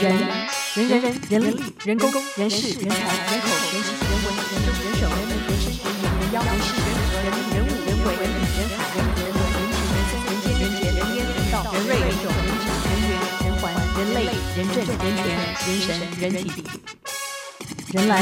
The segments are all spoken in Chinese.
人人人人人力人工人事人才人口人情人文人政人手人民人事人言人妖人事人和人人物人为人理人海人人文人情人生人间人杰人烟人道人瑞人种人质人缘人环人类人政人权人神人体。人来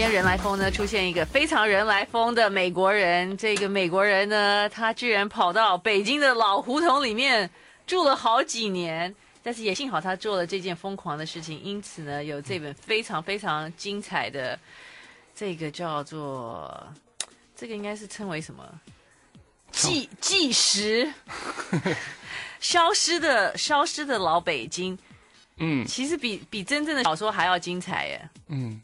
今天人来疯呢，出现一个非常人来疯的美国人。这个美国人呢，他居然跑到北京的老胡同里面住了好几年。但是也幸好他做了这件疯狂的事情，因此呢，有这本非常非常精彩的这个叫做这个应该是称为什么？计计时，消失的消失的老北京。嗯其实比比真正的小说还要精彩耶。嗯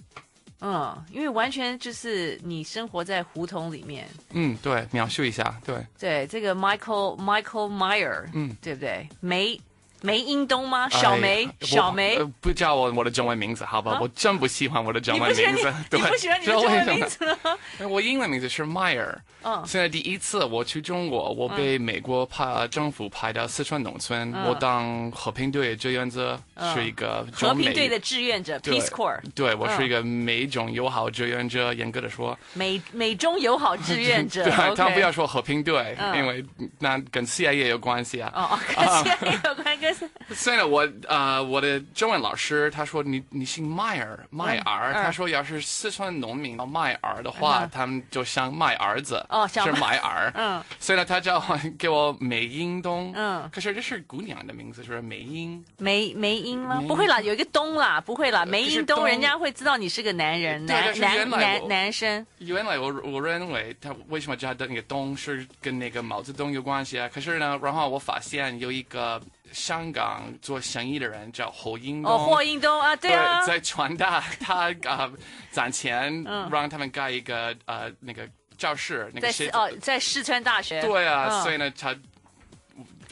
嗯，因为完全就是你生活在胡同里面。嗯，对，描述一下，对，对，这个 Michael Michael Meyer，嗯，对不对？梅梅英东吗？小梅，哎小梅。呃不叫我我的中文名字，好吧？啊我真不喜欢我的中文名字，对，你不喜欢你的中文名字？我英文名字是 Meyer。嗯现在第一次我去中国，我被美国派政府派到四川农村，嗯我当和平队志愿者，嗯是一个和平队的志愿者 Peace Corps，对，我是一嗯个美中友好志愿者，严格的说，美美中友好志愿者。对，他 OK 不要说和平队，嗯因为那跟 CIA 有关系啊。哦，跟 CIA 有关，跟 所以呢，我呃，我的中文老师他说你你姓麦尔麦尔，嗯他说要是四川农民叫麦儿的话，嗯他们就像麦儿子，哦像是麦尔，嗯，所以呢，他叫我给我梅英东，嗯可是这是姑娘的名字，就是梅英？梅梅英吗？不会啦，有一个东啦，不会啦。梅英东，人家会知道你是个男人，男男男生。原来我我认为他为什么叫的那个东是跟那个毛泽东有关系啊？可是呢，然后我发现有一个香港做生意的人叫霍英东。哦，霍英东啊，对啊，在传大他 啊攒钱嗯让他们盖一个呃那个教室，那个写在四哦，在四川大学。对啊，嗯所以呢，他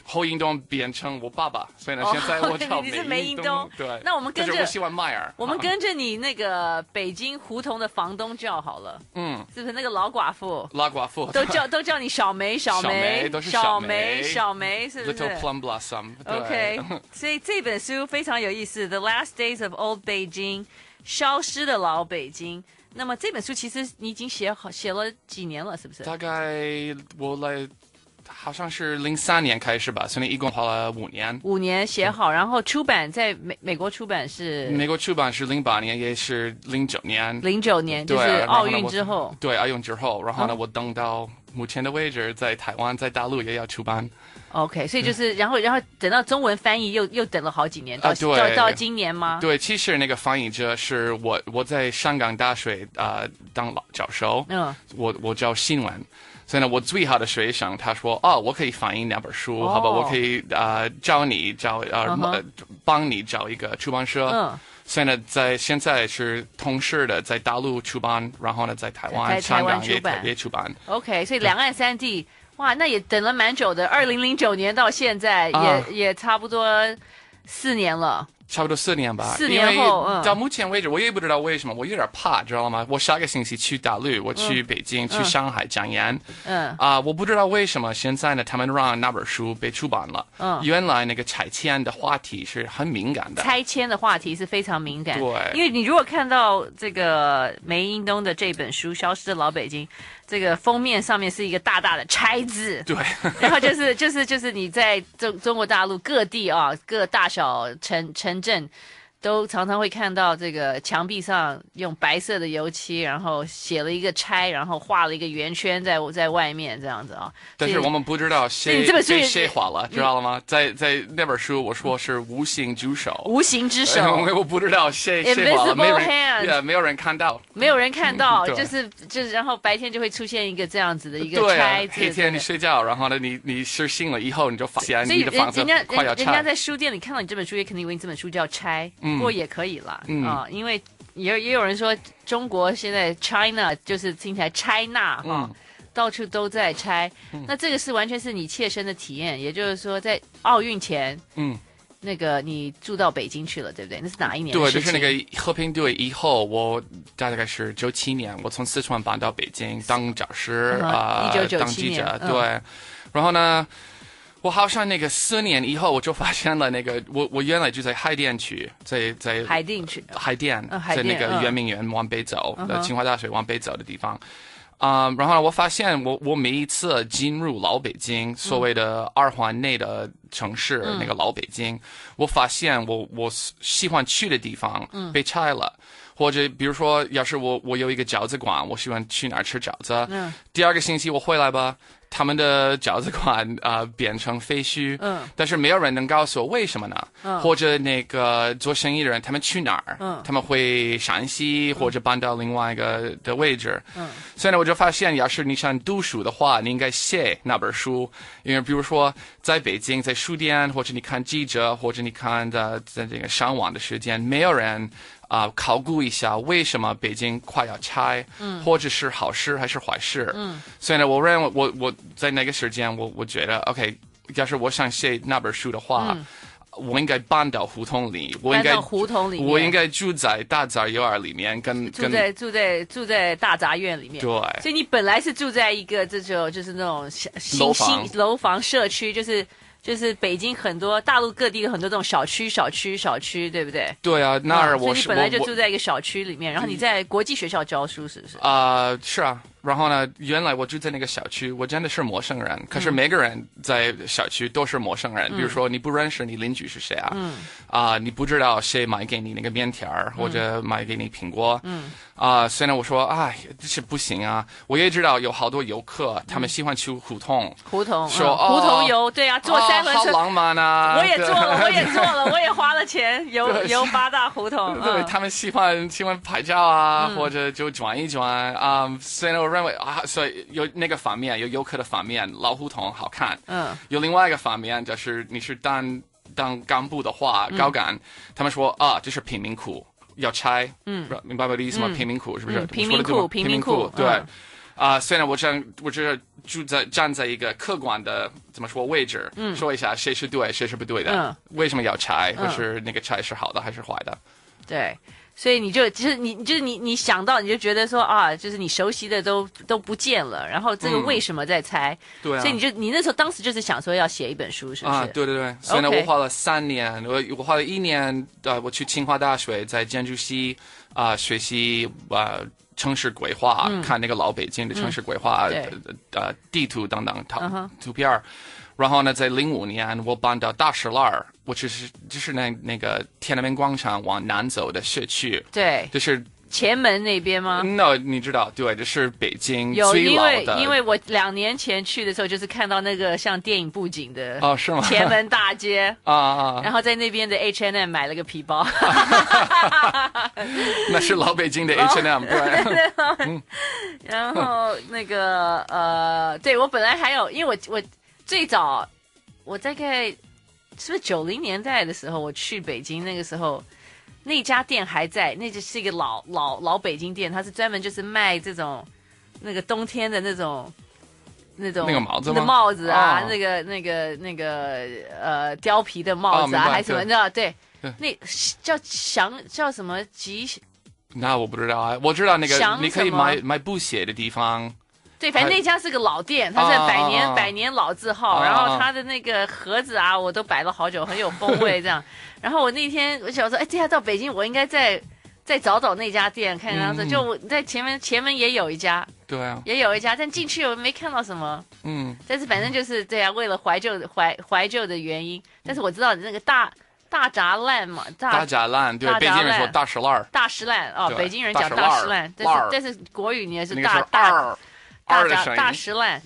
侯英东变成我爸爸，所以呢，哦现在我叫你是梅英东东。对，那我们跟着我喜欢迈尔，我们啊 跟着你那个北京胡同的房东叫好了，嗯是不是那个老寡妇老寡妇都叫都叫你小梅小 小梅小小梅梅小梅是不 Little 是 Plum blossom。OK，所以这本书非常有意思，《The Last Days of Old Beijing》消失的老北京。那么这本书其实你已经写好写了几年了，是不是？大概我来好像是零三年开始吧，所以一共花了五年。五年写好，然后出版在美美国出版是美国出版是零八年，也是零九年。零九年，就是奥运之后。对，奥运之后，然后呢，嗯我等到目前的位置，在台湾、在大陆也要出版。OK，所以就是，然后然后等到中文翻译又又等了好几年，到、啊到到今年吗？对，其实那个翻译者是我，我在香港大学啊、呃、当老教授，嗯，我我教新闻，所以呢，我最好的学生他说，哦，我可以翻译两本书，哦好吧，我可以啊、呃、教你找呃、嗯哼呃帮你找一个出版社。嗯所以呢，在现在是同时的在大陆出版，然后呢，在台湾、在香港也出版也出版。，OK，所以两岸三地，哇，那也等了蛮久的，二零零九年到现在也、啊也差不多四年了。差不多四年吧，四年后因为嗯。到目前为止，我也不知道为什么，我有点怕，知道吗？我下个星期去大陆，我去北京、去上海讲演，嗯。啊、我不知道为什么现在呢，他们让那本书被出版了。嗯。原来那个拆迁的话题是很敏感的。拆迁的话题是非常敏感，对。因为你如果看到这个梅英东的这本书《消失的老北京》，这个封面上面是一个大大的“拆”字，对，然后就是就是就是你在中中国大陆各地啊，各大小城城镇都常常会看到这个墙壁上用白色的油漆，然后写了一个拆，然后画了一个圆圈在在外面这样子啊。但是我们不知道谁 谁谁画了，知道了吗？在在那本书我说是无形之手，无形之手，我不知道谁谁画了，没有人，没有人看到，没有人看到，就是就是，然后白天就会出现一个这样子的一个拆。黑天你睡觉，然后呢，你你是醒了以后你就发现你的房子快要拆。人家在书店里看到你这本书，也肯定以为你这本书叫拆。嗯。不过也可以啦，嗯、啊，因为也也有人说中国现在 China 就是听起来 China 哈、嗯，到处都在拆。嗯、那这个是完全是你切身的体验，也就是说在奥运前，嗯，那个你住到北京去了，对不对？那是哪一年？对，就是那个和平队以后，我大概是九七年，我从四川搬到北京当讲师啊，一九九七年，对，嗯、然后呢？我好像那个四年以后，我就发现了那个 我我原来就在海淀区，在在海淀区，海淀，在那个圆明园往北走，呃，清华大学往北走的地方，啊，然后我发现我我每一次进入老北京，所谓的二环内的城市，那个老北京，我发现我我喜欢去的地方被拆了，或者比如说，要是我我有一个饺子馆，我喜欢去哪儿吃饺子，嗯第二个星期我回来吧。他们的饺子馆啊、呃、变成废墟，嗯，但是没有人能告诉我为什么呢？嗯，或者那个做生意的人他们去哪儿？嗯，他们会陕西或者搬到另外一个的位置，嗯，所以呢，我就发现，要是你想读书的话，你应该写那本书，因为比如说在北京，在书店或者你看记者或者你看的在这个上网的时间，没有人。啊、呃，考古一下为什么北京快要拆，嗯，或者是好事还是坏事，嗯，所以呢，我认为我我在那个时间，我我觉得，OK，要是我想写那本书的话，嗯、我应该搬到胡同里，我应该胡同里，我应该住在大杂院里面，跟住在住在住在大杂院里面，对，所以你本来是住在一个这种就是那种新楼房。楼房社区，就是。就是北京很多大陆各地的很多这种小区、小区、小区，对不对？对啊，那儿我、嗯、所以你本来就住在一个小区里面，然后你在国际学校教书，是不是？啊、呃，是啊。然后呢，原来我住在那个小区，我真的是陌生人。可是每个人在小区都是陌生人。嗯、比如说，你不认识你邻居是谁啊？嗯。啊、呃，你不知道谁买给你那个面条儿，或者买给你苹果。嗯。啊、呃，所以呢，我说，哎，这是不行啊！我也知道有好多游客，他们喜欢去胡同。胡同。说、嗯、胡同游，对啊，坐三轮车。哦、好浪漫啊！我也做了，我也做了，我也花了钱游游 八大胡同。对，他们喜欢喜欢拍照啊，或者就转一转啊。所以呢，我认为啊，所以。有那个方面，有游客的方面，老胡同好看。嗯，有另外一个方面，就是你是当当干部的话，高干，嗯、他们说啊，这是贫民窟，要拆。嗯，明白我的意思吗？贫民窟是不是？贫民窟，贫民窟。对。啊、嗯，虽然、呃、我这样，我这住在站在一个客观的怎么说位置，嗯，说一下谁是对，谁是不对的，嗯，为什么要拆，或是那个拆是好的还是坏的？对。所以你就其实你就是你你想到你就觉得说啊，就是你熟悉的都都不见了，然后这个为什么在猜？嗯、对、啊，所以你就你那时候当时就是想说要写一本书，是不是？啊，对对对。所以呢我花了三年，我我花了一年，呃，我去清华大学在建筑系啊、呃、学习啊、呃、城市规划，嗯、看那个老北京的城市规划，嗯、呃地图等等图、uh huh. 图片儿。然后呢，在零五年我搬到大石栏儿，我就是就是那那个天安门广场往南走的社区，对，就是前门那边吗？No，你知道，对，这是北京最老的。有，因为因为我两年前去的时候，就是看到那个像电影布景的哦，是吗？前门大街 啊啊，然后在那边的 H&M 买了个皮包，那是老北京的 H&M，对。然后那个呃，对我本来还有，因为我我。最早，我大概是不是九零年代的时候，我去北京那个时候，那家店还在，那就是一个老老老北京店，它是专门就是卖这种那个冬天的那种那种那个帽子帽子啊，哦、那个那个那个呃貂皮的帽子啊，哦、还是什么？你知道？对，对那叫祥叫什么吉？那我不知道啊，我知道那个你可以买买布鞋的地方。对，反正那家是个老店，它是百年、啊、百年老字号，啊、然后它的那个盒子啊，我都摆了好久，很有风味这样。然后我那天我想说，哎，这下到北京，我应该再再找找那家店，看看样子。嗯、就我在前面前门也有一家，对啊，也有一家，但进去我没看到什么。嗯，但是反正就是对啊，为了怀旧怀怀旧的原因，但是我知道那个大。大栅栏嘛，大栅栏，对，北京人说大石烂儿，大石烂哦，北京人讲大石烂，但是但是国语你也是大大大栅大石烂。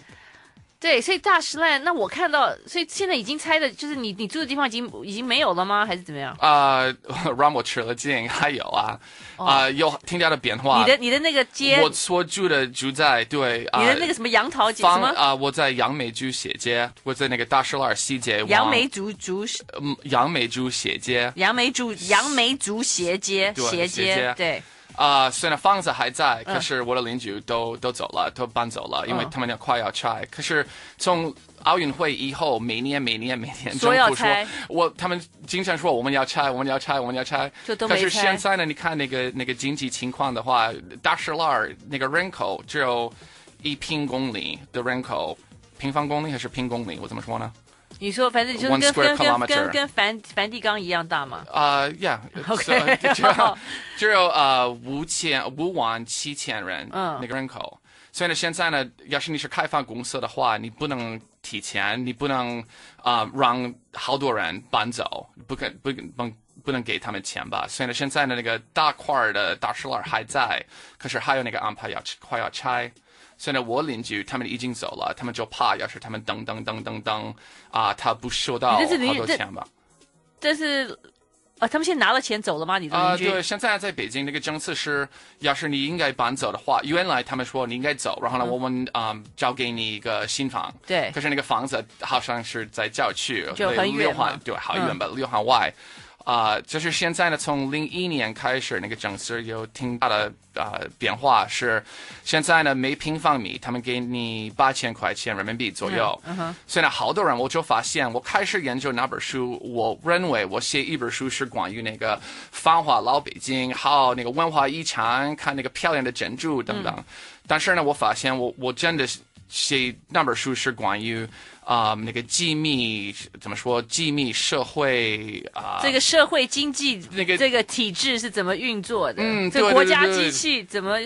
对，所以大石烂，那我看到，所以现在已经拆的，就是你你住的地方已经已经没有了吗？还是怎么样？啊、呃，让我吃了惊，还有啊，啊、哦呃，有听到的变化。你的你的那个街，我所住的住在对，你的那个什么杨桃街什么啊、呃？我在杨梅竹斜街，我在那个大石烂西街。杨梅竹竹，嗯，杨梅竹斜街。杨梅竹杨梅竹斜街斜街对。啊、呃，虽然房子还在，可是我的邻居都、嗯、都走了，都搬走了，因为他们要快要拆。可是从奥运会以后，每年每年每年政府说，我他们经常说我们要拆，我们要拆，我们要拆。可是现在呢，你看那个那个经济情况的话，大石栏那个人口只有一平公里的人口，平方公里还是平公里？我怎么说呢？你说，反正就是跟跟跟跟跟梵梵蒂冈一样大嘛？啊，Yeah，OK，只 有只有呃五千五万七千人，嗯，那个人口。所以呢，现在呢，要是你是开放公司的话，你不能提前，你不能啊、呃、让好多人搬走，不可不不不能给他们钱吧？所以呢，现在呢，那个大块的大石栏还在，可是还有那个安排要快要拆。现在我邻居他们已经走了，他们就怕，要是他们等等等等等啊，他不收到好多钱吧？这是啊，他们现在拿了钱走了吗？你的邻居？啊，对，现在在北京那个政策是，要是你应该搬走的话，原来他们说你应该走，然后呢，嗯、我们啊交给你一个新房。对。可是那个房子好像是在郊区，就很远嘛。对，好远吧，六环外。啊、呃，就是现在呢，从零一年开始，那个政策有挺大的啊、呃、变化，是现在呢，每平方米他们给你八千块钱人民币左右。嗯哼。所以呢，好多人我就发现，我开始研究那本书，我认为我写一本书是关于那个繁华老北京，还有那个文化遗产，看那个漂亮的建筑等等。嗯、但是呢，我发现我我真的写那本书是关于。啊、呃，那个机密怎么说？机密社会啊，呃、这个社会经济那个这个体制是怎么运作的？嗯，这国家机器怎么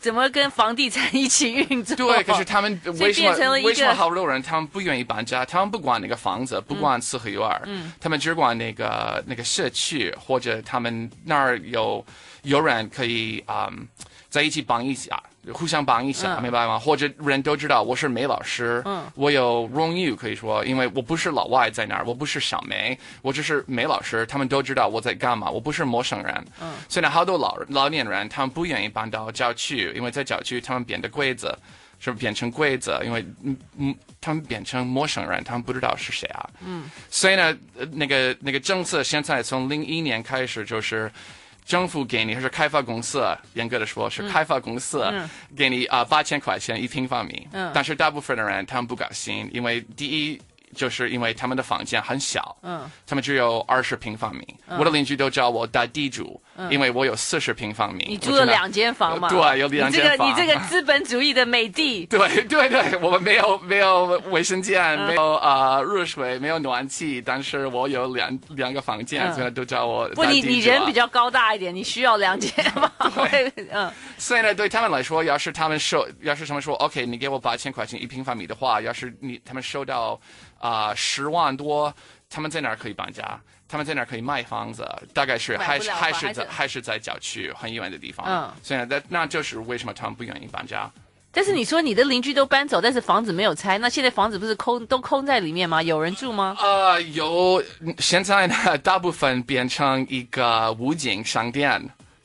怎么跟房地产一起运作？对，可是他们为什么为什么好多人他们不愿意搬家？他们不管那个房子，不管四合院，嗯，他们只管那个那个社区，或者他们那儿有有人可以啊、嗯，在一起帮一下。互相帮一下，明白吗？或者人都知道我是梅老师，嗯，我有荣誉可以说，因为我不是老外在那儿，我不是小梅，我只是梅老师，他们都知道我在干嘛，我不是陌生人。嗯，所以呢，好多老老年人他们不愿意搬到郊区，因为在郊区他们变得规则，是变成规则？因为嗯嗯，他们变成陌生人，他们不知道是谁啊。嗯，所以呢，那个那个政策现在从零一年开始就是。政府给你还是开发公司，严格的说是开发公司，给你啊八千块钱一平方米，嗯、但是大部分的人他们不高兴，因为第一。就是因为他们的房间很小，嗯，他们只有二十平方米。嗯、我的邻居都叫我大地主，嗯、因为我有四十平方米。你住了两间房嘛？对，有两间房。你这个你这个资本主义的美帝。对对对，我们没有没有卫生间，嗯、没有啊、呃、热水，没有暖气，但是我有两两个房间，所以都叫我。不，你你人比较高大一点，你需要两间房？对，嗯。所以呢，对他们来说，要是他们收，要是他们说，OK，你给我八千块钱一平方米的话，要是你他们收到。啊、呃，十万多，他们在哪儿可以搬家？他们在哪儿可以卖房子？大概是还是还是在还是在郊区很远的地方。嗯，所以那那就是为什么他们不愿意搬家。但是你说你的邻居都搬走，但是房子没有拆，那现在房子不是空都空在里面吗？有人住吗？呃，有，现在呢，大部分变成一个武警商店。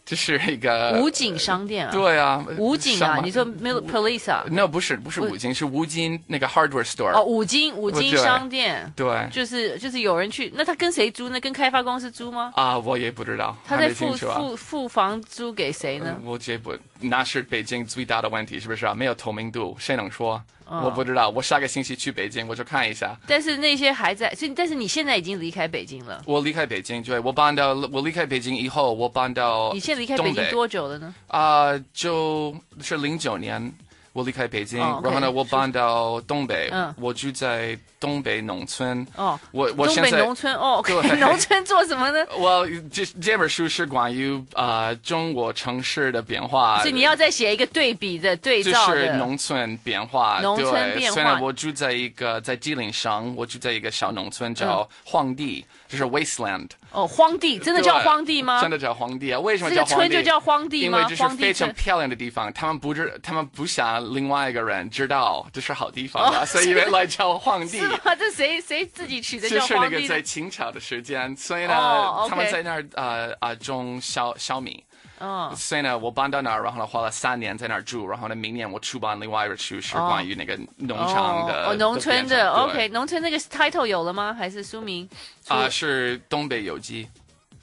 这是一个武警商店啊？对啊，武警啊？你说 police 啊？No，不是，不是武警，是五金那个 hardware store。哦，五金五金商店。对，就是就是有人去，那他跟谁租？呢跟开发公司租吗？啊，我也不知道。他在付付付房租给谁呢？我这不，那是北京最大的问题，是不是啊？没有透明度，谁能说？我不知道，我下个星期去北京，我就看一下。但是那些还在，所以但是你现在已经离开北京了。我离开北京，对，我搬到我离开北京以后，我搬到。你现在离开北京多久了呢？啊、呃，就是零九年。我离开北京，oh. 然后呢，我搬到东北，嗯，我住在东北农村。哦，我我现在农村哦，对，农村做什么呢？我这这本书是关于啊、呃、中国城市的变化。所以你要再写一个对比的对照的。就是农村变化，农村变化。虽然我住在一个在吉林省，我住在一个小农村叫荒地，嗯、就是 wasteland。哦，荒地真的叫荒地吗？真的叫荒地啊？为什么叫荒地？这个村就叫荒地吗？因为这是非常漂亮的地方，他们不知，他们不想另外一个人知道 这是好地方啊，哦、所以原来叫荒地。是吗？这谁谁自己取的叫荒地？就是那个在清朝的时间，所以呢，哦 okay、他们在那儿呃啊种小小米。嗯，所以呢，我搬到那儿，然后呢，花了三年在那儿住，然后呢，明年我出版另外一本书，是关于那个农场的哦，农村的，OK，农村那个 title 有了吗？还是书名？啊，是东北有机，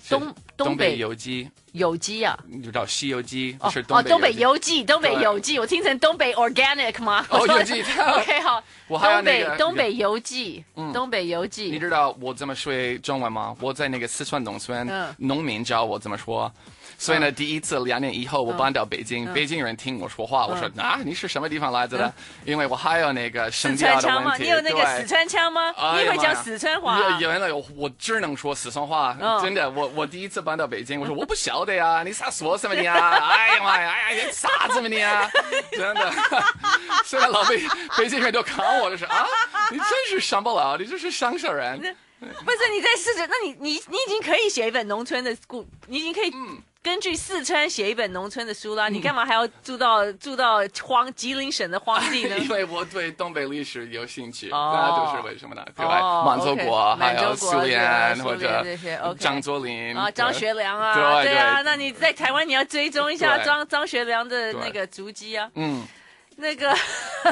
东东北有机，有机啊，你知道《西游记》是哦，东北有机，东北有机，我听成东北 organic 吗？哦，有机，OK，好，我还有东北东北有机，东北有机，你知道我怎么说中文吗？我在那个四川农村，农民教我怎么说。所以呢，第一次两年以后，我搬到北京，北京人听我说话，我说啊，你是什么地方来的？因为我还有那个声调的问题。你有那个四川腔吗？你会讲四川话？原来我只能说四川话，真的。我我第一次搬到北京，我说我不晓得呀，你啥说什么你啊？哎呀妈呀，哎呀，你啥子嘛你啊？真的。现在老北北京人都看我，就是啊，你真是乡巴佬，你就是乡下人。不是你在试着？那你你你已经可以写一本农村的故，你已经可以。根据四川写一本农村的书啦，你干嘛还要住到住到荒吉林省的荒地呢？因为我对东北历史有兴趣，那就是为什么呢？对吧？满洲国，还有苏联或者张作霖啊，张学良啊，对啊，那你在台湾你要追踪一下张张学良的那个足迹啊。嗯，那个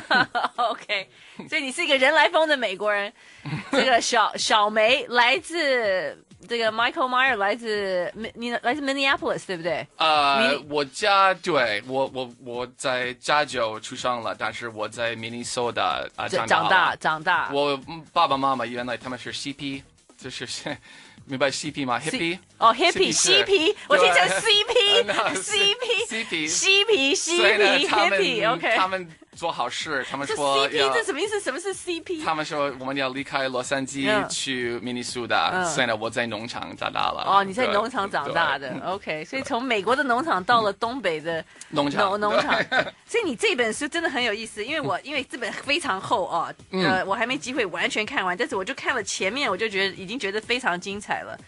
OK，所以你是一个人来疯的美国人。这个小小梅来自。这个 Michael Meyer 来自你来自 Minneapolis 对不对？呃，uh, 我家对我我我在加州出生了，但是我在 Minnesota 啊长大长大长大。我爸爸妈妈原来他们是 CP，就是明白 CP 吗？Hippie 哦，Hippie，CP，我听成 CP，CP，CP，CP，Hippie，OK，他们。做好事，他们说 CP 这什么意思？什么是 CP？他们说我们要离开洛杉矶去明尼苏达，所以呢，我在农场长大了。哦，你在农场长大的，OK。所以从美国的农场到了东北的农场，农场。所以你这本书真的很有意思，因为我因为这本非常厚啊，呃，我还没机会完全看完，但是我就看了前面，我就觉得已经觉得非常精彩了，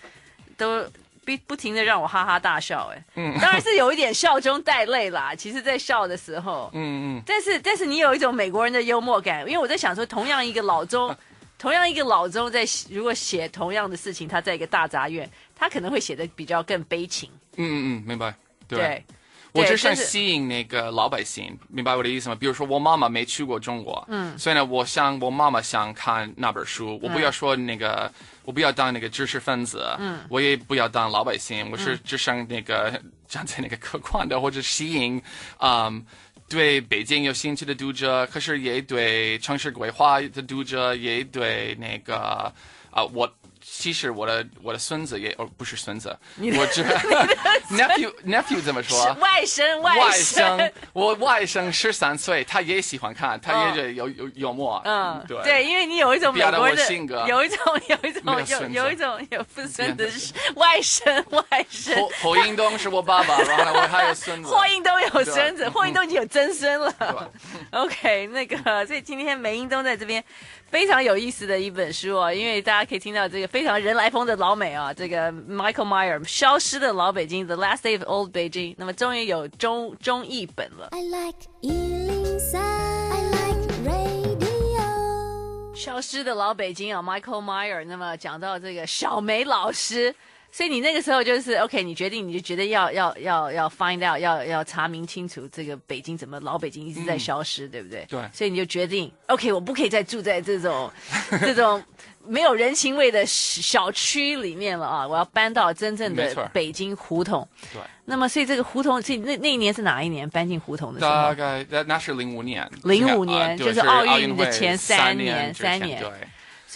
都。不不停的让我哈哈大笑，哎，嗯，当然是有一点笑中带泪啦。其实，在笑的时候，嗯嗯，但是但是你有一种美国人的幽默感，因为我在想说，同样一个老中，同样一个老中在如果写同样的事情，他在一个大杂院，他可能会写的比较更悲情。嗯嗯嗯，明白。对，对我只想吸引那个老百姓，明白我的意思吗？比如说，我妈妈没去过中国，嗯，所以呢，我想我妈妈想看那本书，我不要说那个。嗯我不要当那个知识分子，嗯，我也不要当老百姓，我是只想那个 站在那个客观的或者吸引，嗯，对北京有兴趣的读者，可是也对城市规划的读者，也对那个啊、呃、我。其实我的我的孙子也哦不是孙子，我知 nephew nephew 怎么说？外甥外甥，我外甥十三岁，他也喜欢看，他也有有幽默。嗯，对对，因为你有一种美国的性格，有一种有一种有有一种有不孙子外甥外甥。霍霍英东是我爸爸，然后我还有孙子。霍英东有孙子，霍英东已经有曾孙了。OK，那个所以今天梅英东在这边。非常有意思的一本书哦，因为大家可以听到这个非常人来疯的老美啊，这个 Michael Meyer 消失的老北京 The Last Day of Old Beijing，那么终于有中中译本了。I like 103, I like radio。消失的老北京啊，Michael Meyer，那么讲到这个小梅老师。所以你那个时候就是 OK，你决定你就觉得要要要要 find out，要要查明清楚这个北京怎么老北京一直在消失，嗯、对不对？对。所以你就决定 OK，我不可以再住在这种 这种没有人情味的小区里面了啊！我要搬到真正的北京胡同。对。那么，所以这个胡同，所以那那一年是哪一年搬进胡同的时候？大概那那是零五年。零五年、呃、就是奥运的前三年，三年。对。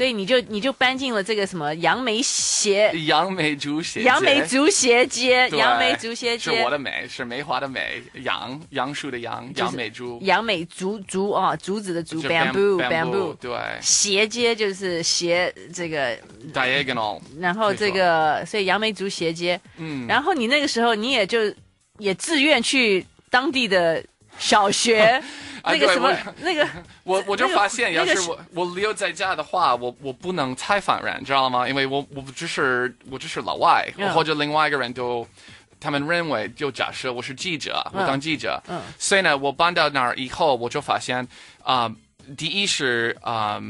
所以你就你就搬进了这个什么杨梅斜杨梅竹斜杨梅竹斜街杨梅竹斜街。是我的梅是梅花的梅杨杨树的杨杨梅竹。杨梅竹竹啊竹子的竹 bamboo bamboo 对。斜街就是斜这个 diagonal 然后这个所以杨梅竹斜街。嗯。然后你那个时候你也就也自愿去当地的小学。那个什么那个，我我就发现，要是我我留在家的话，我我不能采访人，知道吗？因为我我只是我只是老外，或者另外一个人都，他们认为就假设我是记者，我当记者，嗯，所以呢，我搬到那儿以后，我就发现啊，第一是啊。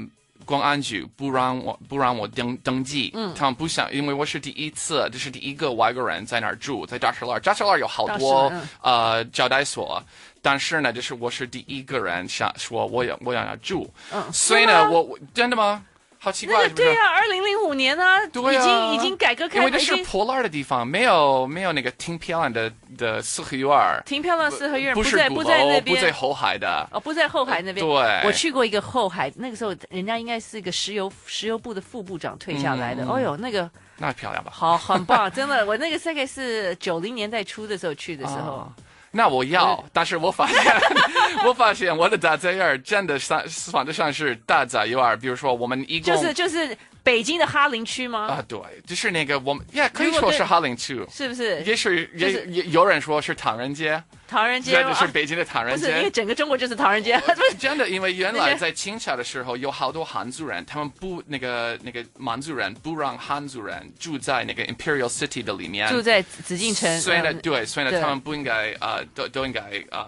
公安局不让我不让我登登记，嗯，他们不想，因为我是第一次，这是第一个外国人在那儿住，在大石栏，大石栏有好多、嗯、呃招待所，但是呢，就是我是第一个人想说我要我想要住，嗯，所以呢，我我真的吗？好奇怪，那个对呀，二零零五年呢，已经已经改革开放，因为这是破烂的地方，没有没有那个挺漂亮的的四合院，挺漂亮四合院，不是不在那边，不在后海的，哦，不在后海那边。对，我去过一个后海，那个时候人家应该是一个石油石油部的副部长退下来的，哦哟，那个那漂亮吧？好，很棒，真的，我那个大概是九零年代初的时候去的时候。那我要，但是我发现，我发现我的大杂院真的算算得上是大杂院。比如说，我们一共就是就是北京的哈林区吗？啊，对，就是那个我们也可以说是哈林区，是不是？也是也也有人说是唐人街。唐人街，就是北京的唐人街。不是，因为整个中国就是唐人街。真的，因为原来在清朝的时候，有好多汉族人，他们不那个那个满族人不让汉族人住在那个 Imperial City 的里面，住在紫禁城。所以呢，对，所以呢，他们不应该啊，都都应该啊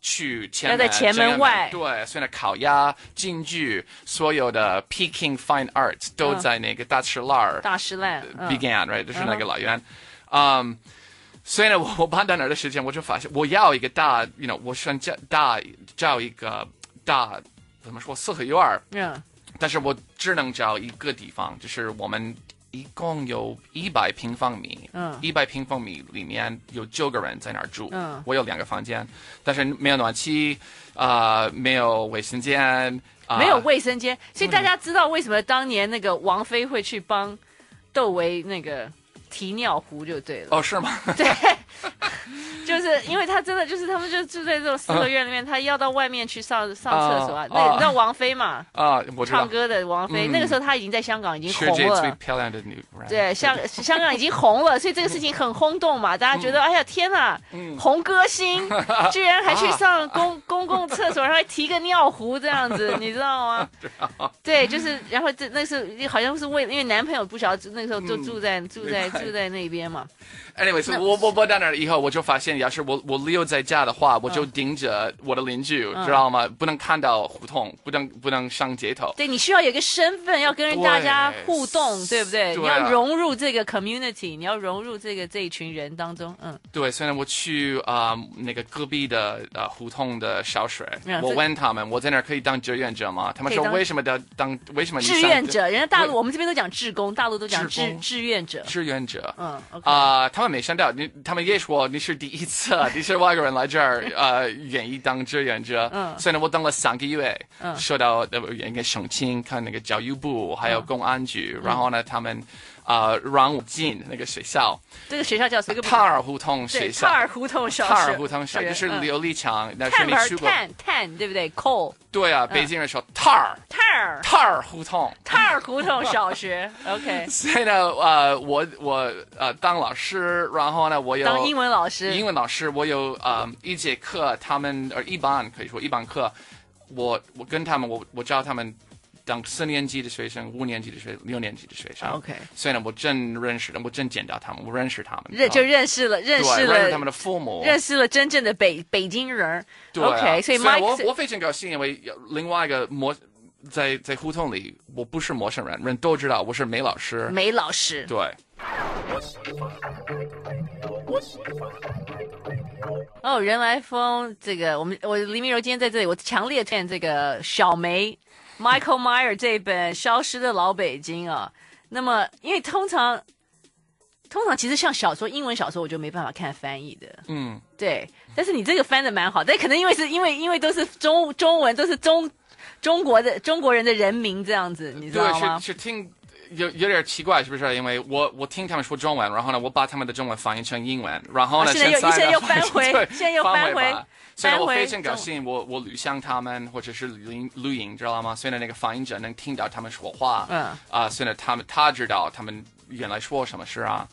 去前门，要在前门外。对，所以呢，烤鸭、京剧，所有的 Peking Fine Arts 都在那个大石栏。大石栏 began，right，就是那个老院，嗯。所以呢，我我搬到那儿的时间，我就发现我要一个大，you know，我想叫大找一个大，怎么说四合院儿，Yeah. 但是我只能找一个地方，就是我们一共有一百平方米，嗯，一百平方米里面有九个人在那儿住，嗯，我有两个房间，但是没有暖气，啊、呃，没有卫生间，呃、没有卫生间，所以大家知道为什么当年那个王菲会去帮窦唯那个。提尿壶就对了。哦，是吗？对，就是因为他真的就是他们就住在这种四合院里面，他要到外面去上上厕所啊。那你知道王菲嘛？啊，唱歌的王菲，那个时候她已经在香港已经红了。最漂亮的女。对，香 香港已经红了，所以这个事情很轰动嘛。大家觉得，哎呀，天呐，红歌星居然还去上 公公共厕所，然后还提个尿壶这样子，你知道吗？对，就是然后这那时候好像是为因为男朋友不晓得，那时候就住在住在。住在那边嘛。Anyway，那我我我到那儿以后，我就发现，要是我我留在家的话，我就盯着我的邻居，嗯、知道吗？不能看到胡同，不能不能上街头。对，你需要有一个身份，要跟大家互动，对，对不对？对啊、你要融入这个 community，你要融入这个这一群人当中。嗯，对。所以呢，我去啊、呃、那个隔壁的呃胡同的小水，嗯、我问他们，我在那儿可以当志愿者吗？他们说为什么要当？为什么你志愿者？人家大陆我们这边都讲志工，大陆都讲志志愿者。志愿者。嗯啊。Okay. 呃他们没想到你，他们也说你是第一次，你是外国人来这儿，呃，愿意当志愿者。嗯，所以呢，我等了三个月，嗯，收到那个省亲，看那个教育部还有公安局，然后呢，他们啊让我进那个学校。这个学校叫什么？塔尔胡同学校。塔尔胡同小学。塔尔胡同小学就是刘立强，那是你去过。碳碳对不对？coal。对啊，北京人说塔尔。塔尔。塔尔胡同。塔尔胡同小学。OK。所以呢，呃，我我呃当老师，然后呢，我有当英文老师。英文老师，我有呃一节课，他们呃一班可以说一班课，我我跟他们，我我教他们。当四年级的学生，五年级的学生，六年级的学生，OK。所以呢，我真认识了，我真见到他们，我认识他们，认就认识了，认识了，认识他们的父母，认识了真正的北北京人。对，OK。所以 Mike，我我非常高兴，因为另外一个模在在胡同里，我不是陌生人，人都知道我是梅老师。梅老师，对。哦，人来疯，这个我们我黎明柔今天在这里，我强烈推荐这个小梅。Michael Meyer 这本《消失的老北京》啊，那么因为通常，通常其实像小说，英文小说我就没办法看翻译的，嗯，对。但是你这个翻的蛮好，但可能因为是因为因为都是中中文，都是中中国的中国人的人名这样子，你知道吗？对，是是听有有点奇怪，是不是？因为我我听他们说中文，然后呢，我把他们的中文翻译成英文，然后呢，现在又现在又 翻回，现在又翻回。所以我非常高兴，我我录像他们，或者是录音录音，知道吗？所以呢，那个翻译者能听到他们说话，嗯，啊，所以呢，他们他知道他们原来说什么事啊，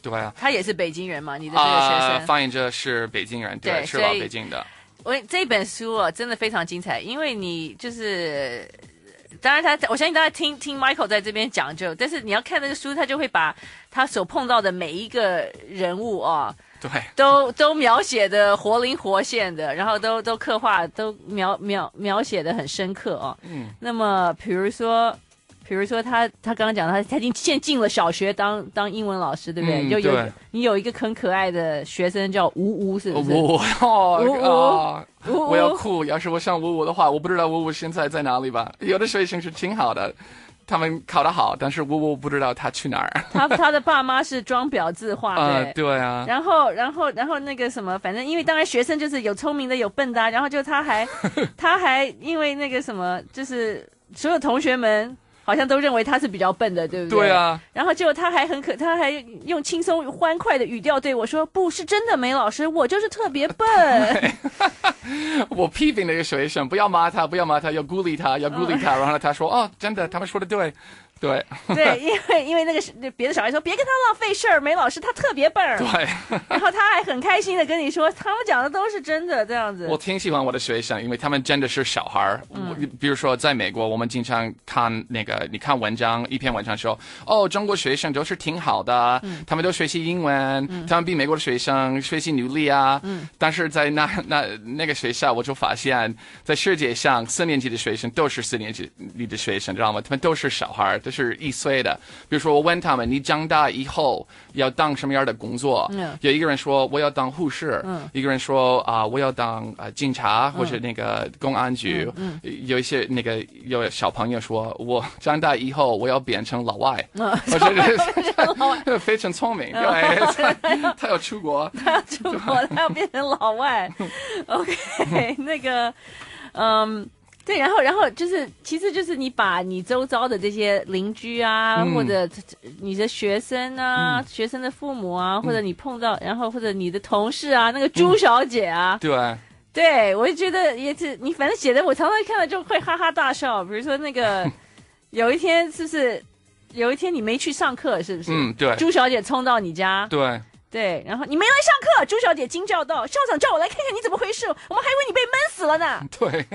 对啊。他也是北京人嘛？你的这个学生。翻译者是北京人，对，是老北京的。我这本书啊，真的非常精彩，因为你就是，当然他，我相信大家听听 Michael 在这边讲就，但是你要看那个书，他就会把他所碰到的每一个人物啊，对，都都描写的活灵活现的，然后都都刻画，都描描描写的很深刻啊。嗯，那么比如说。比如说他，他刚刚讲他他已经现进了小学当当英文老师，对不对？有、嗯、有你有一个很可爱的学生叫吴吴，是不是？吴哦，吴吴，我要哭。要是我上吴吴的话，我不知道吴吴现在在哪里吧？有的学生是挺好的，他们考得好，但是吴吴不知道他去哪儿。他他的爸妈是装裱字画的、呃，对啊。然后然后然后那个什么，反正因为当然学生就是有聪明的有笨的、啊，然后就他还 他还因为那个什么，就是所有同学们。好像都认为他是比较笨的，对不对？对啊。然后结果他还很可，他还用轻松欢快的语调对我说：“不是真的，梅老师，我就是特别笨。”我批评那个学生，不要骂他，不要骂他，要鼓励他，要鼓励他。然后他说：“哦，真的，他们说的对。”对 对，因为因为那个是别的小孩说，别跟他浪费事儿，梅老师他特别笨。对，然后他还很开心的跟你说，他们讲的都是真的，这样子。我挺喜欢我的学生，因为他们真的是小孩。嗯，比如说在美国，我们经常看那个，你看文章，一篇文章说，哦，中国学生都是挺好的，嗯，他们都学习英文，嗯，他们比美国的学生学习努力啊。嗯，但是在那那那个学校，我就发现，在世界上四年级的学生都是四年级里的学生，知道吗？他们都是小孩。都是一岁的，比如说我问他们，你长大以后要当什么样的工作？嗯，有一个人说我要当护士，嗯，一个人说啊、呃、我要当啊、呃、警察或者那个公安局，有一些那个有小朋友说我长大以后我要变成老外，嗯，我觉得 非常聪明，对，他要出国，他要出国，他要变成老外，OK，那个，嗯。对，然后，然后就是，其实就是你把你周遭的这些邻居啊，嗯、或者你的学生啊、嗯，学生的父母啊，或者你碰到，然后或者你的同事啊，那个朱小姐啊，嗯、对，对我就觉得也是，你反正写的，我常常看到就会哈哈大笑。比如说那个 有一天是不是有一天你没去上课，是不是？嗯，对。朱小姐冲到你家，对。对，然后你没来上课，朱小姐惊叫道：“校长叫我来看看你怎么回事，我们还以为你被闷死了呢。”对，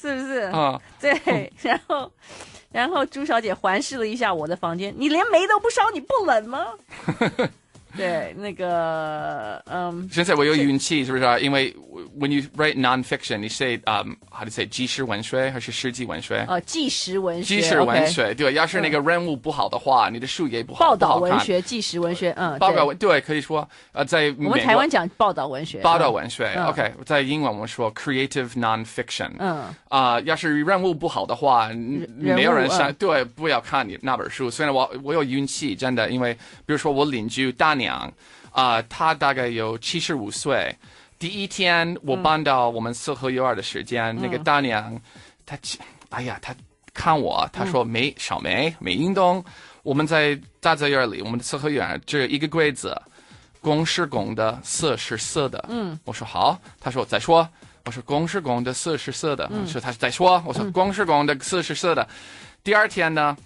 是不是？啊，对，然后，然后朱小姐环视了一下我的房间，你连煤都不烧，你不冷吗？对，那个，嗯，现在我有运气，是不是啊？因为 when you write non-fiction，你 say um how to say 纪实文学还是史记文学？哦，纪实文学。纪实文学，对，要是那个任务不好的话，你的书也不好。报道文学，纪实文学，嗯，报道文，对，可以说，呃，在我们台湾讲报道文学，报道文学，OK，在英文我们说 creative non-fiction，嗯，啊，要是任务不好的话，没有人想，对，不要看你那本书。虽然我我有运气，真的，因为比如说我邻居大娘。啊、呃，他大概有七十五岁。第一天我搬到我们四合院的时间，嗯、那个大娘，她，哎呀，她看我，她说没小梅没运动。我们在大宅院里，我们的四合院只有一个柜子，公是公的，色是色的。嗯，我说好，她说再说，我说公是公的，色是色的。嗯，说她再说，我说公是公的，色是色的。第二天呢？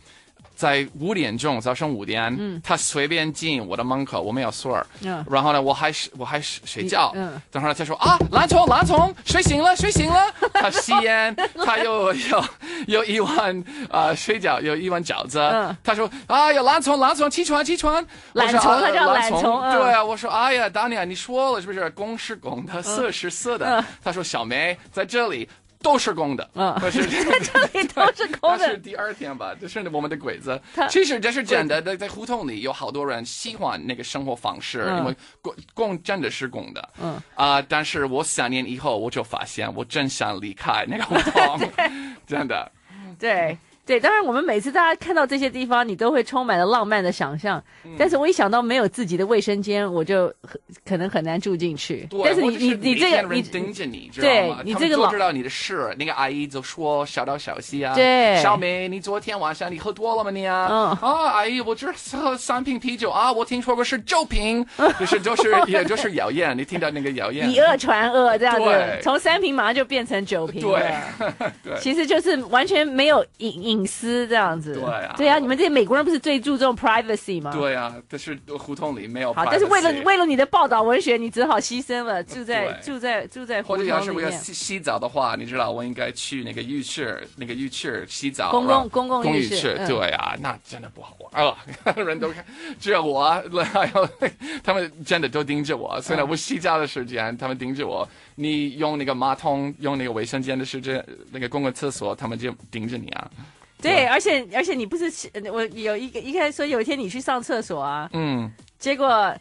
在五点钟，早上五点，嗯，他随便进我的门口，我没有锁儿，嗯，然后呢，我还是我还是睡觉，嗯，等会儿他说啊，懒虫懒虫睡醒了睡醒了，他吸烟，他又有有一碗啊、呃、水饺，有一碗饺子，嗯，他说啊呀懒虫懒虫起床起床，懒虫他叫懒虫，对啊，我说哎呀大娘你说了是不是？公是公的色是色的，嗯，他说小梅在这里。都是公的，嗯，是 在这里都是公的。但是第二天吧，就是我们的鬼子。其实这是真的，在在胡同里有好多人喜欢那个生活方式，嗯、因为公公真的是公的，嗯啊、呃。但是我三年以后我就发现，我真想离开那个 胡同，真的。对。对，当然我们每次大家看到这些地方，你都会充满了浪漫的想象。嗯、但是我一想到没有自己的卫生间，我就可能很难住进去。对，但是你你你这个你盯着你，知道吗？你这个老知道你的事，那个阿姨就说小道小西啊。对，小梅，你昨天晚上你喝多了吗你啊？嗯啊，阿姨，我只喝三瓶啤酒啊，我听说过是九瓶，就是就是也就是谣言，你听到那个谣言，以讹传讹这样子，从三瓶马上就变成九瓶。对，对，其实就是完全没有隐隐。隐私这样子。对啊，对啊，你们这些美国人不是最注重 privacy 吗？对啊，但是胡同里没有。好，但是为了为了你的报道文学，你只好牺牲了，住在住在住在胡同里面。或者要是我要洗洗澡的话，你知道我应该去那个浴室，那个浴室洗澡。公共公共浴室。对啊，那真的不好玩啊！人都看，只有我，还有他们真的都盯着我。虽然我洗澡的时间，他们盯着我。你用那个马桶，用那个卫生间的时间，那个公共厕所，他们就盯着你啊。对，而且而且你不是我有一个一开始说有一天你去上厕所啊，嗯，结果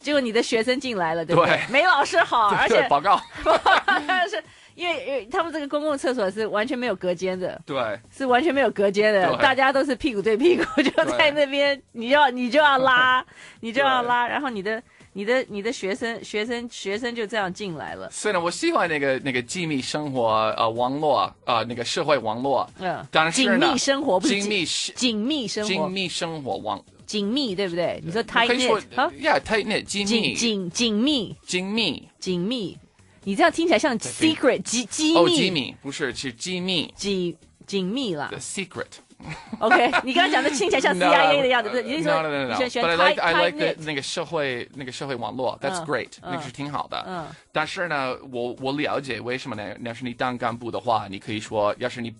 结果你的学生进来了，对不对？没老师好，而且报告，是因为因为他们这个公共厕所是完全没有隔间的，对，是完全没有隔间的，大家都是屁股对屁股 就在那边，你要你就要拉，你就要拉，然后你的。你的你的学生学生学生就这样进来了。虽然，我喜欢那个那个机密生活呃网络啊、呃、那个社会网络。嗯。当然是紧密生活不是紧密紧密生活。紧密生活网。紧密对不对？你说 tight knit 啊？Yeah，tight knit 紧密。紧紧密。紧密。紧密。你这样听起来像 secret 机机密。哦，机密不是是机密。紧紧密了。The secret。OK，你刚刚讲的听起来像 CIA 的样子，不是？你是说选选 But I like I like 那个社会那个社会网络，That's great，那个是挺好的。嗯。但是呢，我我了解为什么呢？要是你当干部的话，你可以说，要是你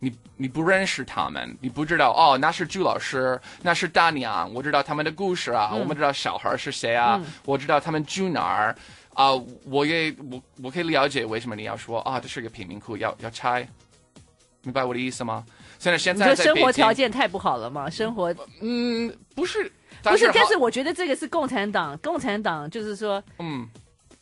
你你不认识他们，你不知道哦，那是朱老师，那是大娘，我知道他们的故事啊，我们知道小孩是谁啊，我知道他们住哪儿啊，我也我我可以了解为什么你要说啊，这是个贫民窟，要要拆，明白我的意思吗？现在现在，你说生活条件太不好了嘛？生活，嗯，不是，不是，但是我觉得这个是共产党，共产党就是说，嗯，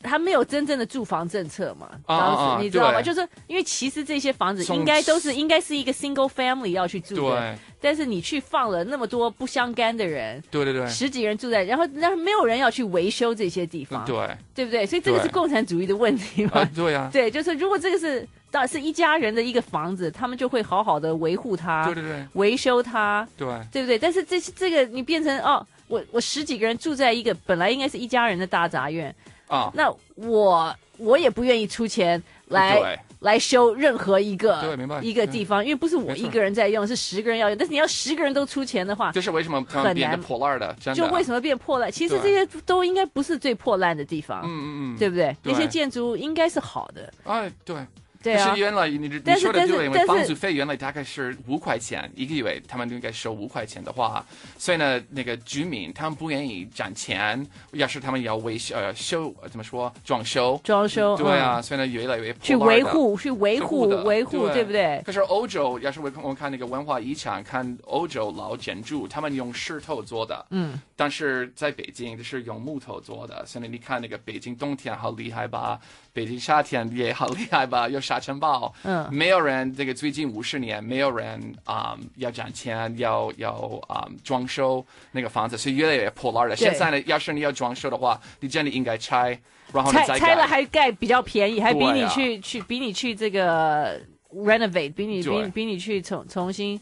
他没有真正的住房政策嘛，当时你知道吗？就是因为其实这些房子应该都是应该是一个 single family 要去住的，但是你去放了那么多不相干的人，对对对，十几个人住在，然后然后没有人要去维修这些地方，对，对不对？所以这个是共产主义的问题嘛？对呀，对，就是如果这个是。到是一家人的一个房子，他们就会好好的维护它，对对对，维修它，对，对不对？但是这这个你变成哦，我我十几个人住在一个本来应该是一家人的大杂院啊，那我我也不愿意出钱来来修任何一个对，明白，一个地方，因为不是我一个人在用，是十个人要用，但是你要十个人都出钱的话，就是为什么很难。破烂的，的。就为什么变破烂？其实这些都应该不是最破烂的地方，嗯嗯嗯，对不对？那些建筑应该是好的，哎，对。对啊，是原来你你说的对，因为房租费原来大概是五块钱一个月，他们应该收五块钱的话，所以呢，那个居民他们不愿意攒钱，要是他们要维修呃修怎么说装修装修，对啊，所以呢越来越去维护去维护维护，对不对？可是欧洲要是我我看那个文化遗产，看欧洲老建筑，他们用石头做的，嗯，但是在北京就是用木头做的，所以你看那个北京冬天好厉害吧？北京夏天也好厉害吧？有沙尘暴，嗯，没有人这个最近五十年没有人啊、嗯、要赚钱要要啊、嗯、装修那个房子，所以越来越破烂了。现在呢，要是你要装修的话，你真的应该拆，然后再拆了还盖比较便宜，还比你去、啊、去比你去这个 renovate，比你比比你去重重新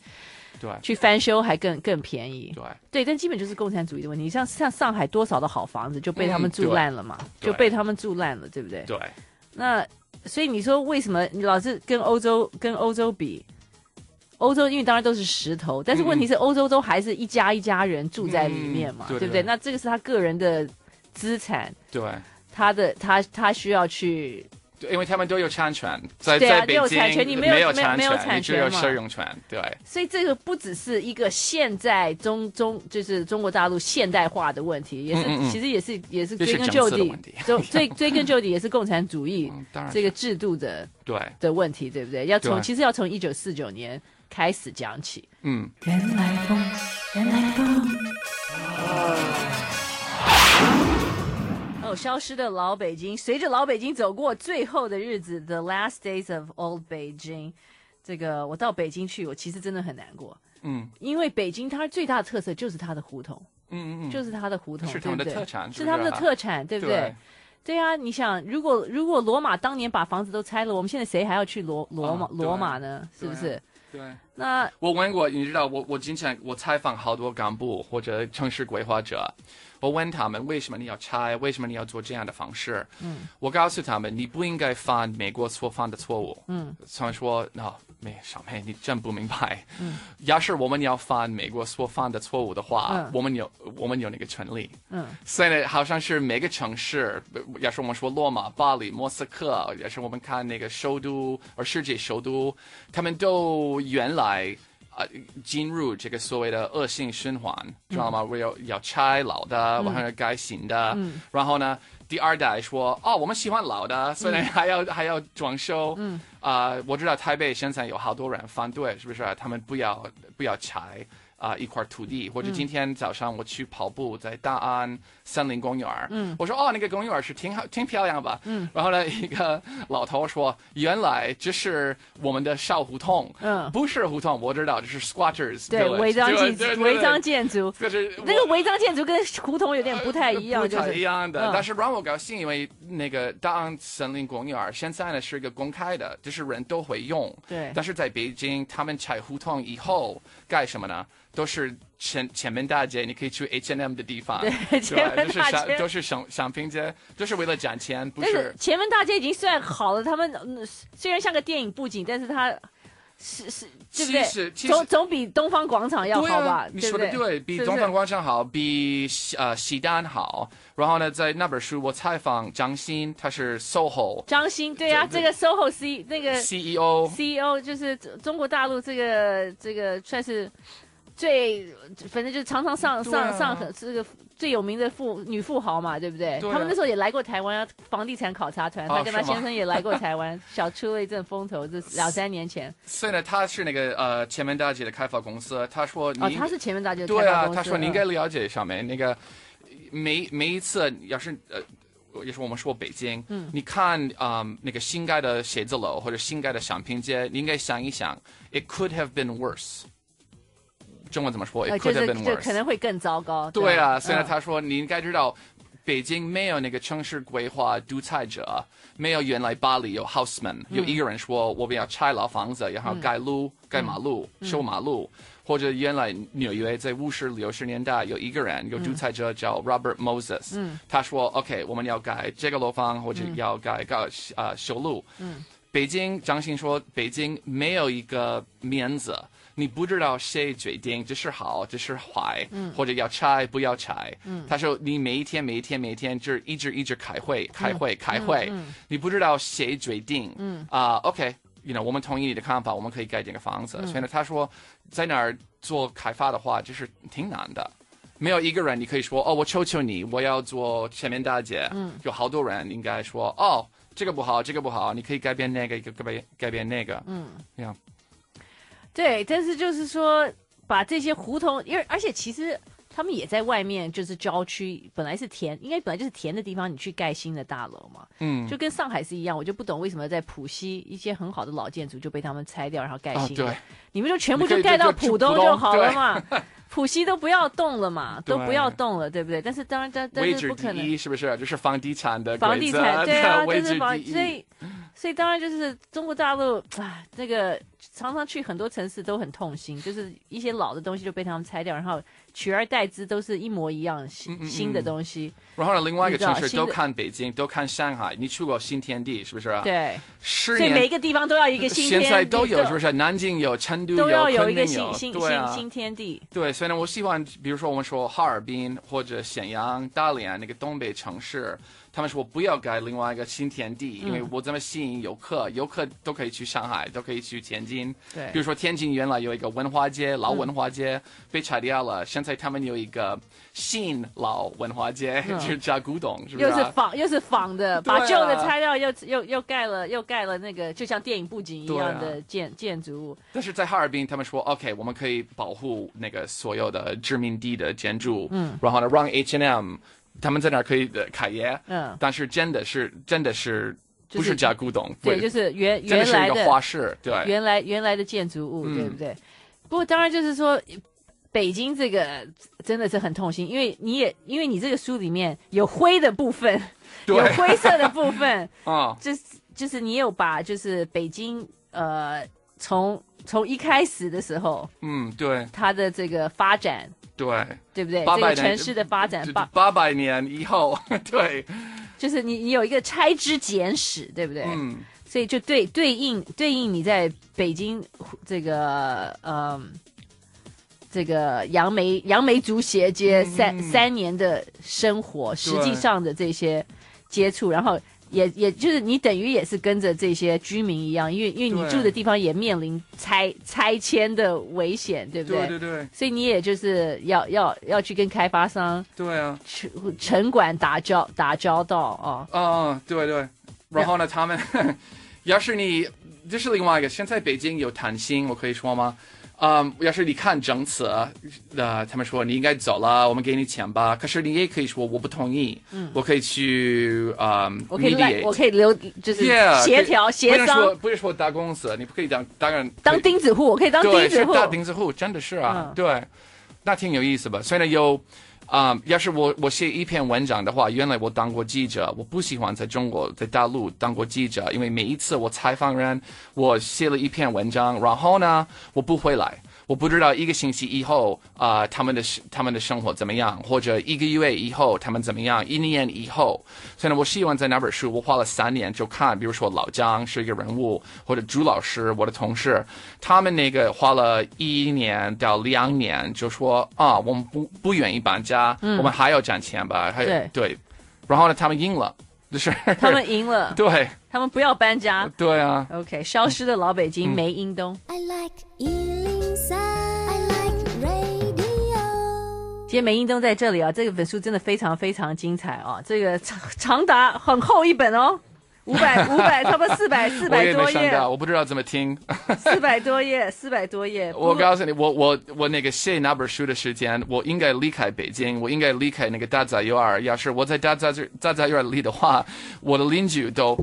对去翻修还更更便宜。对对，但基本就是共产主义的问题。像像上海多少的好房子就被他们住烂了嘛，嗯、就被他们住烂了，对不对？对。那所以你说为什么你老是跟欧洲跟欧洲比？欧洲因为当然都是石头，但是问题是欧洲都还是一家一家人住在里面嘛，嗯、对不对？那这个是他个人的资产，对，他的他他需要去。因为他们都有产权，在在北京没有产权，你没有没有产权，你只有使用权，对。所以这个不只是一个现在中中就是中国大陆现代化的问题，也是其实也是也是追根究底，追追追根究底也是共产主义 这个制度的对的问题，对不对？要从其实要从一九四九年开始讲起。嗯。原来风，原来风。消失的老北京，随着老北京走过最后的日子，The Last Days of Old Beijing。这个我到北京去，我其实真的很难过。嗯，因为北京它最大的特色就是它的胡同。嗯嗯嗯，就是它的胡同，是他们的特产，是他们的特产，对不对？对啊，你想，如果如果罗马当年把房子都拆了，我们现在谁还要去罗罗马罗马呢？是不是？对。那我问过，你知道，我我经常我采访好多干部或者城市规划者，我问他们为什么你要拆，为什么你要做这样的方式？嗯，我告诉他们，你不应该犯美国所犯的错误。嗯，他们说，那、哦、没小妹，你真不明白。嗯，要是我们要犯美国所犯的错误的话，嗯、我们有我们有那个权利。嗯，所以呢，好像是每个城市，要是我们说罗马、巴黎、莫斯科，要是我们看那个首都而世界首都，他们都原来。来啊，进入这个所谓的恶性循环，知道吗？我要要拆老的，我还要改新的，嗯、然后呢，第二代说哦，我们喜欢老的，所以还要、嗯、还要装修。嗯啊、呃，我知道台北现在有好多人反对，是不是？他们不要不要拆。啊、呃，一块土地，或者今天早上我去跑步，在大安森林公园，嗯，我说哦，那个公园是挺好，挺漂亮吧，嗯，然后呢，一个老头说，原来这是我们的小胡同，嗯，不是胡同，我知道这是 squatters，对，违章建筑，违章建筑，就是那个违章建筑跟胡同有点不太一样，不太一样的，但是让我高兴，因为那个大安森林公园现在呢是一个公开的，就是人都会用，对，但是在北京，他们拆胡同以后干什么呢？都是前前门大街，你可以去 H&M 的地方，对，前门大街都是商商品街，就是为了赚钱，不是，是。前门大街已经算好了，他们、嗯、虽然像个电影布景，但是它。是是，对不对？总总比东方广场要好吧？啊、你说的对，对比东方广场好，比呃西单好。然后呢，在那本书我采访张欣，他是 SOHO。张欣，对啊，这个 SOHO C 那个 CEO CEO 就是中国大陆这个这个算是。最反正就是常常上上上很这个最有名的富女富豪嘛，对不对？他们那时候也来过台湾房地产考察团，他跟他先生也来过台湾，小出了一阵风头，这两三年前。所以呢，他是那个呃前门大街的开发公司，他说你，哦，他是前门大街的开发公司。对啊，他说你应该了解上面那个每每一次要是呃，也是我们说北京，嗯，你看啊、呃、那个新盖的写字楼或者新盖的商品街，你应该想一想，it could have been worse。中文怎么说？It could have been worse，可能会更糟糕。对啊，虽然他说你应该知道，北京没有那个城市规划独裁者，没有原来巴黎有 houseman，、嗯有一个人说我们要拆老房子，然后盖路、盖马路、修马路，或者原来纽约在五十六十年代有一个人有独裁者叫 Robert Moses，他说 OK，我们要盖这个楼房或者要盖盖啊修路。北京张欣说北京没有一个面子。你不知道谁决定这是好，这是坏，嗯、或者要拆不要拆。嗯、他说你每一天每一天每一天就是一直一直开会开会、嗯、开会，嗯嗯、你不知道谁决定。啊、嗯 uh,，OK，you know 我们同意你的看法，我们可以盖这个房子。嗯、所以呢，他说在那儿做开发的话，就是挺难的。没有一个人你可以说哦，我求求你，我要做前面大姐。嗯、有好多人应该说哦，这个不好，这个不好，你可以改变那个，改变改变那个。嗯，这样。对，但是就是说，把这些胡同，因为而且其实他们也在外面，就是郊区，本来是田，应该本来就是田的地方，你去盖新的大楼嘛，嗯，就跟上海是一样，我就不懂为什么在浦西一些很好的老建筑就被他们拆掉，然后盖新你们就全部就盖到浦东就好了嘛，浦西都不要动了嘛，都不要动了，对不对？但是当然，但但是不可能，是不是？就是房地产的房地产，对啊，就是房，所以。所以当然就是中国大陆啊，那个常常去很多城市都很痛心，就是一些老的东西就被他们拆掉，然后取而代之都是一模一样新、嗯嗯、新的东西。然后呢，另外一个城市都看北京，都看上海，你去过新天地是不是啊？对，是。所以每一个地方都要一个新天地。现在都有是不是？南京有，成都有，都要有一个新新新新天地。对，所以呢，我喜欢，比如说我们说哈尔滨或者沈阳、大连那个东北城市。他们说不要盖另外一个新天地，因为我这么吸引游客，游客都可以去上海，都可以去天津。对，比如说天津原来有一个文化街，老文化街被拆掉了，现在他们有一个新老文化街，就是加古董，是不是？又是仿又是仿的，把旧的拆掉，又又又盖了又盖了那个就像电影布景一样的建建筑物。但是在哈尔滨，他们说 OK，我们可以保护那个所有的殖民地的建筑，嗯，然后呢，让 H&M。他们在那儿可以卡爷，嗯，但是真的是真的是不是假古董，对，就是原原来的花市，对，原来原来的建筑物，对不对？不过当然就是说，北京这个真的是很痛心，因为你也因为你这个书里面有灰的部分，有灰色的部分啊，就是就是你有把就是北京呃。从从一开始的时候，嗯，对，它的这个发展，对，对不对？这个城市的发展，八八百年以后，对，就是你你有一个拆枝简史，对不对？嗯，所以就对对应对应你在北京这个嗯。这个杨梅杨梅竹斜街三、嗯、三年的生活，实际上的这些接触，然后也也就是你等于也是跟着这些居民一样，因为因为你住的地方也面临拆拆迁的危险，对不对？对对对。所以你也就是要要要去跟开发商对啊城城管打交打交道啊。嗯，对对。然后呢，他们 要是你这、就是另外一个，现在北京有弹性，我可以说吗？嗯，要是你看政策，呃，他们说你应该走了，我们给你钱吧。可是你也可以说我不同意，嗯，我可以去，嗯，我可以来，我可以留，就是协调协商。不是说不是说大公司，你不可以当当然当钉子户，我可以当钉子户，大钉子户真的是啊，嗯、对，那挺有意思吧？虽然，有。啊要是我我写一篇文章的话，原来我当过记者，我不喜欢在中国在大陆当过记者，因为每一次我采访人，我写了一篇文章，然后呢，我不回来。我不知道一个星期以后啊、呃，他们的他们的生活怎么样，或者一个月以后他们怎么样，一年以后。所以呢，我希望在那本书，我花了三年就看，比如说老姜是一个人物，或者朱老师，我的同事，他们那个花了一年到两年，就说啊，我们不不愿意搬家，嗯、我们还要赚钱吧？还对对。然后呢，他们赢了，就是他们赢了，对，他们不要搬家，对啊。OK，消失的老北京，嗯、梅英东。I like I like radio。今天梅英东在这里啊，这个本书真的非常非常精彩啊，这个长长达很厚一本哦。五百 五百，差不多四百四百多页。我不知道怎么听。四百多页，四百多页。我告诉你，我我我那个写那本书的时间，我应该离开北京，我应该离开那个大杂院儿。要是我在大杂大杂院里的话，我的邻居都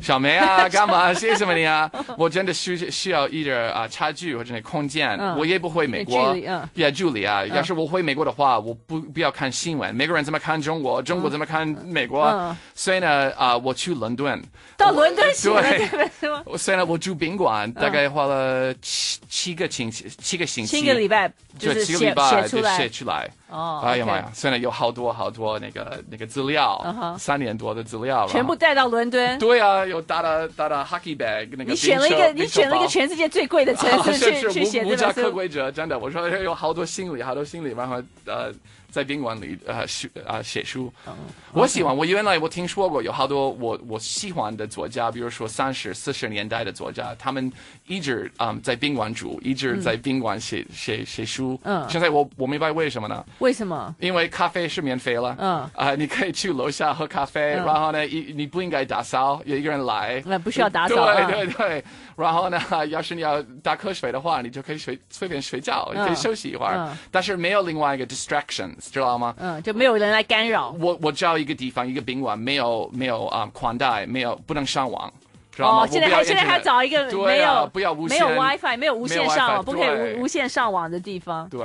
小梅啊，干嘛谢什么你啊？我真的需需要一点啊差距或者那空间。我也不回美国，也助理啊。要是我回美国的话，我不不要看新闻，美国人怎么看中国，中国怎么看美国。所以呢，啊，我去伦敦。到伦敦去了，对，是吗？虽然我住宾馆，大概花了七七个星期，七个星期，七个礼拜，就是写写出来，写出来。哦，哎呀妈呀！虽然有好多好多那个那个资料，三年多的资料，全部带到伦敦。对啊，有大的大的 hockey bag 那个。你选了一个，你选了一个全世界最贵的城市 去去写这本书。无家可归者，真的，我说有好多行李，好多行李，然后呃。在宾馆里，呃，书啊，写书。嗯、我喜欢，我原来我听说过有好多我我喜欢的作家，比如说三十四十年代的作家，他们一直啊、嗯、在宾馆住，一直在宾馆写写写书。嗯。现在我我明白为什么呢？为什么？因为咖啡是免费了。嗯。啊、呃，你可以去楼下喝咖啡，嗯、然后呢，一你不应该打扫，有一个人来。那不需要打扫。对对对。然后呢，要是你要打瞌睡的话，你就可以睡随便睡觉，你可以休息一会儿。但是没有另外一个 distractions，知道吗？嗯，就没有人来干扰。我我找一个地方，一个宾馆，没有没有啊宽带，没有不能上网，知道吗？哦，现在还现在还找一个没有、啊、不要无线，没有 WiFi，没有无线上网，不可以无无线上网的地方。对。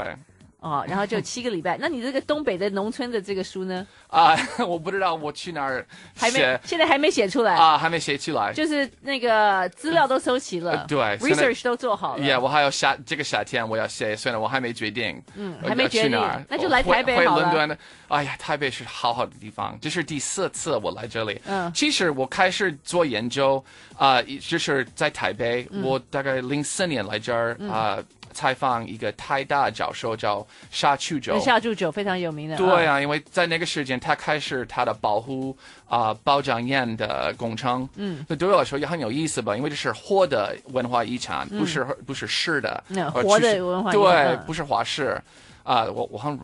哦，然后就 七个礼拜。那你这个东北的农村的这个书呢？啊，我不知道我去哪儿还没，现在还没写出来啊，还没写出来。就是那个资料都收齐了，对，research 都做好了。Yeah，我还有夏这个夏天我要写，虽然我还没决定，嗯，还没决定，那就来台北好了。回伦敦，哎呀，台北是好好的地方，这是第四次我来这里。嗯，其实我开始做研究啊，就是在台北，我大概零四年来这儿啊。采访一个台大教授叫夏柱久，夏柱九非常有名的。对啊，因为在那个时间，他开始他的保护啊包장堰的工程。嗯，那对我来说也很有意思吧，因为这是活的文化遗产，不是不是湿的。活的文化遗产。对，不是华氏。啊，我我很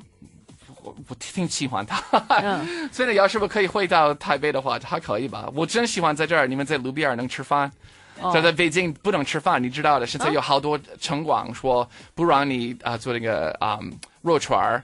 我我挺喜欢他。所以呢，要是不可以回到台北的话，还可以吧？我真喜欢在这儿，你们在路边能吃饭。在在北京不能吃饭，你知道的。现在有好多城管说不让你啊做那个啊肉串儿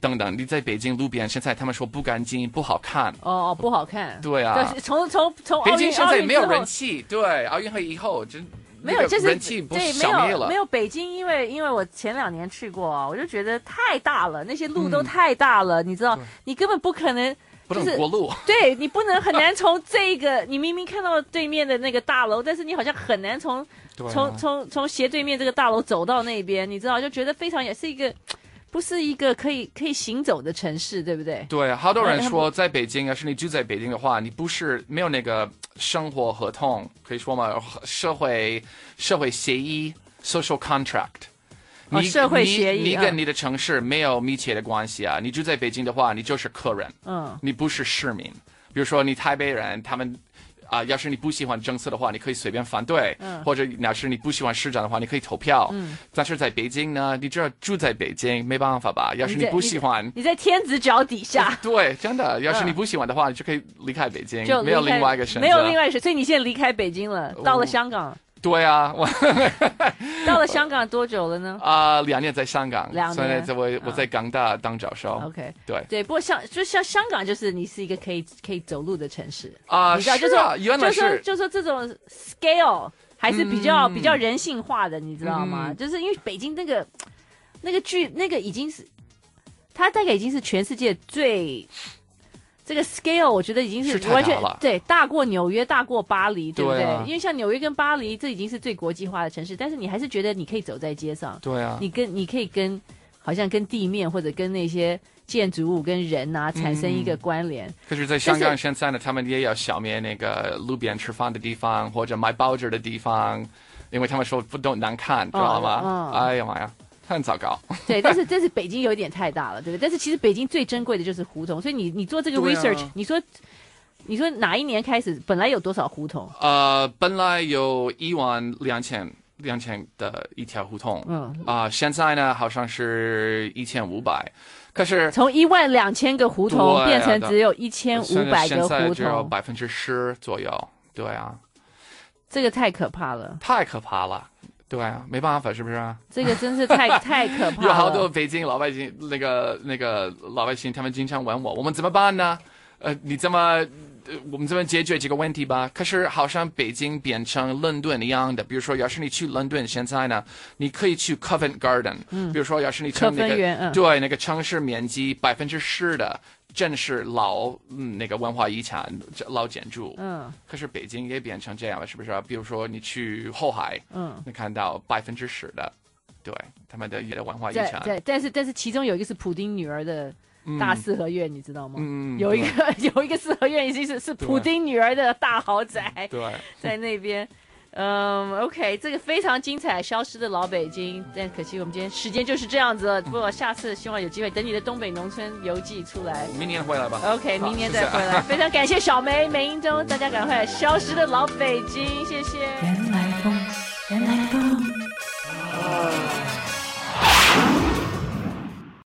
等等。你在北京路边，现在他们说不干净，不好看。哦哦，不好看。对啊。从从从北京现在没有人气，对奥运会以后真没有，就是人气不消灭了。没有北京，因为因为我前两年去过，我就觉得太大了，那些路都太大了，你知道，你根本不可能。不能过路。对，你不能很难从这个，你明明看到对面的那个大楼，但是你好像很难从从从从斜对面这个大楼走到那边，你知道，就觉得非常也是一个。不是一个可以可以行走的城市，对不对？对，好多人说在北京，要是你住在北京的话，你不是没有那个生活合同，可以说吗？社会社会协议 （social contract）。哦，社会协议。你你跟你的城市没有密切的关系啊！你住在北京的话，你就是客人，嗯，你不是市民。比如说你台北人，他们。啊，要是你不喜欢政策的话，你可以随便反对；嗯、或者要是你不喜欢市长的话，你可以投票。嗯、但是在北京呢，你只要住在北京，没办法吧？要是你不喜欢，你在，你在天子脚底下。对，真的，要是你不喜欢的话，嗯、你就可以离开北京，没有另外一个选择。没有另外一个选择，所以你现在离开北京了，到了香港。对啊，我 到了香港多久了呢？啊、呃，两年在香港，两年。所以我我在港大当教授。OK，对对，不过像就像香港，就是你是一个可以可以走路的城市啊，你知道，是啊，原来是，就说就说这种 scale 还是比较、嗯、比较人性化的，你知道吗？嗯、就是因为北京那个那个距那个已经是，它大概已经是全世界最。这个 scale 我觉得已经是完全对，大过纽约，大过巴黎，对不对？对啊、因为像纽约跟巴黎，这已经是最国际化的城市，但是你还是觉得你可以走在街上，对啊，你跟你可以跟好像跟地面或者跟那些建筑物跟人啊产生一个关联。嗯、可是，在香港现在呢，他们也要消灭那个路边吃饭的地方或者卖报纸的地方，因为他们说不都难看，知道吗？哦、哎呀妈呀！很糟糕，对，但是但是北京有点太大了，对不对？但是其实北京最珍贵的就是胡同，所以你你做这个 research，、啊、你说你说哪一年开始本来有多少胡同？呃，本来有一万两千两千的一条胡同，嗯。啊、呃，现在呢好像是一千五百，可是从一万两千个胡同变成只有一千五百个胡同，只有百分之十左右，对啊，这个太可怕了，太可怕了。对啊，没办法，是不是啊？这个真是太 太可怕了。有好多北京老百姓，那个那个老百姓，他们经常问我，我们怎么办呢？呃，你怎么，呃，我们怎么解决这个问题吧？可是好像北京变成伦敦一样的，比如说，要是你去伦敦，现在呢，你可以去 Covent Garden，嗯，比如说，要是你城那个，嗯、对，那个城市面积百分之十的。正是老嗯那个文化遗产老建筑，嗯，可是北京也变成这样了，是不是啊？比如说你去后海，嗯，你看到百分之十的，对他们的的文化遗产。对，但是但是其中有一个是普丁女儿的大四合院你知道吗？嗯有一个 有一个四合院已经是是普丁女儿的大豪宅对。在那边。嗯 ok 这个非常精彩消失的老北京。但可惜我们今天时间就是这样子了不过下次希望有机会等你的东北农村游记出来。明年回来吧。Ok 明年再回来。非常感谢小梅梅英中大家赶快消失的老北京谢谢。原来风原来风。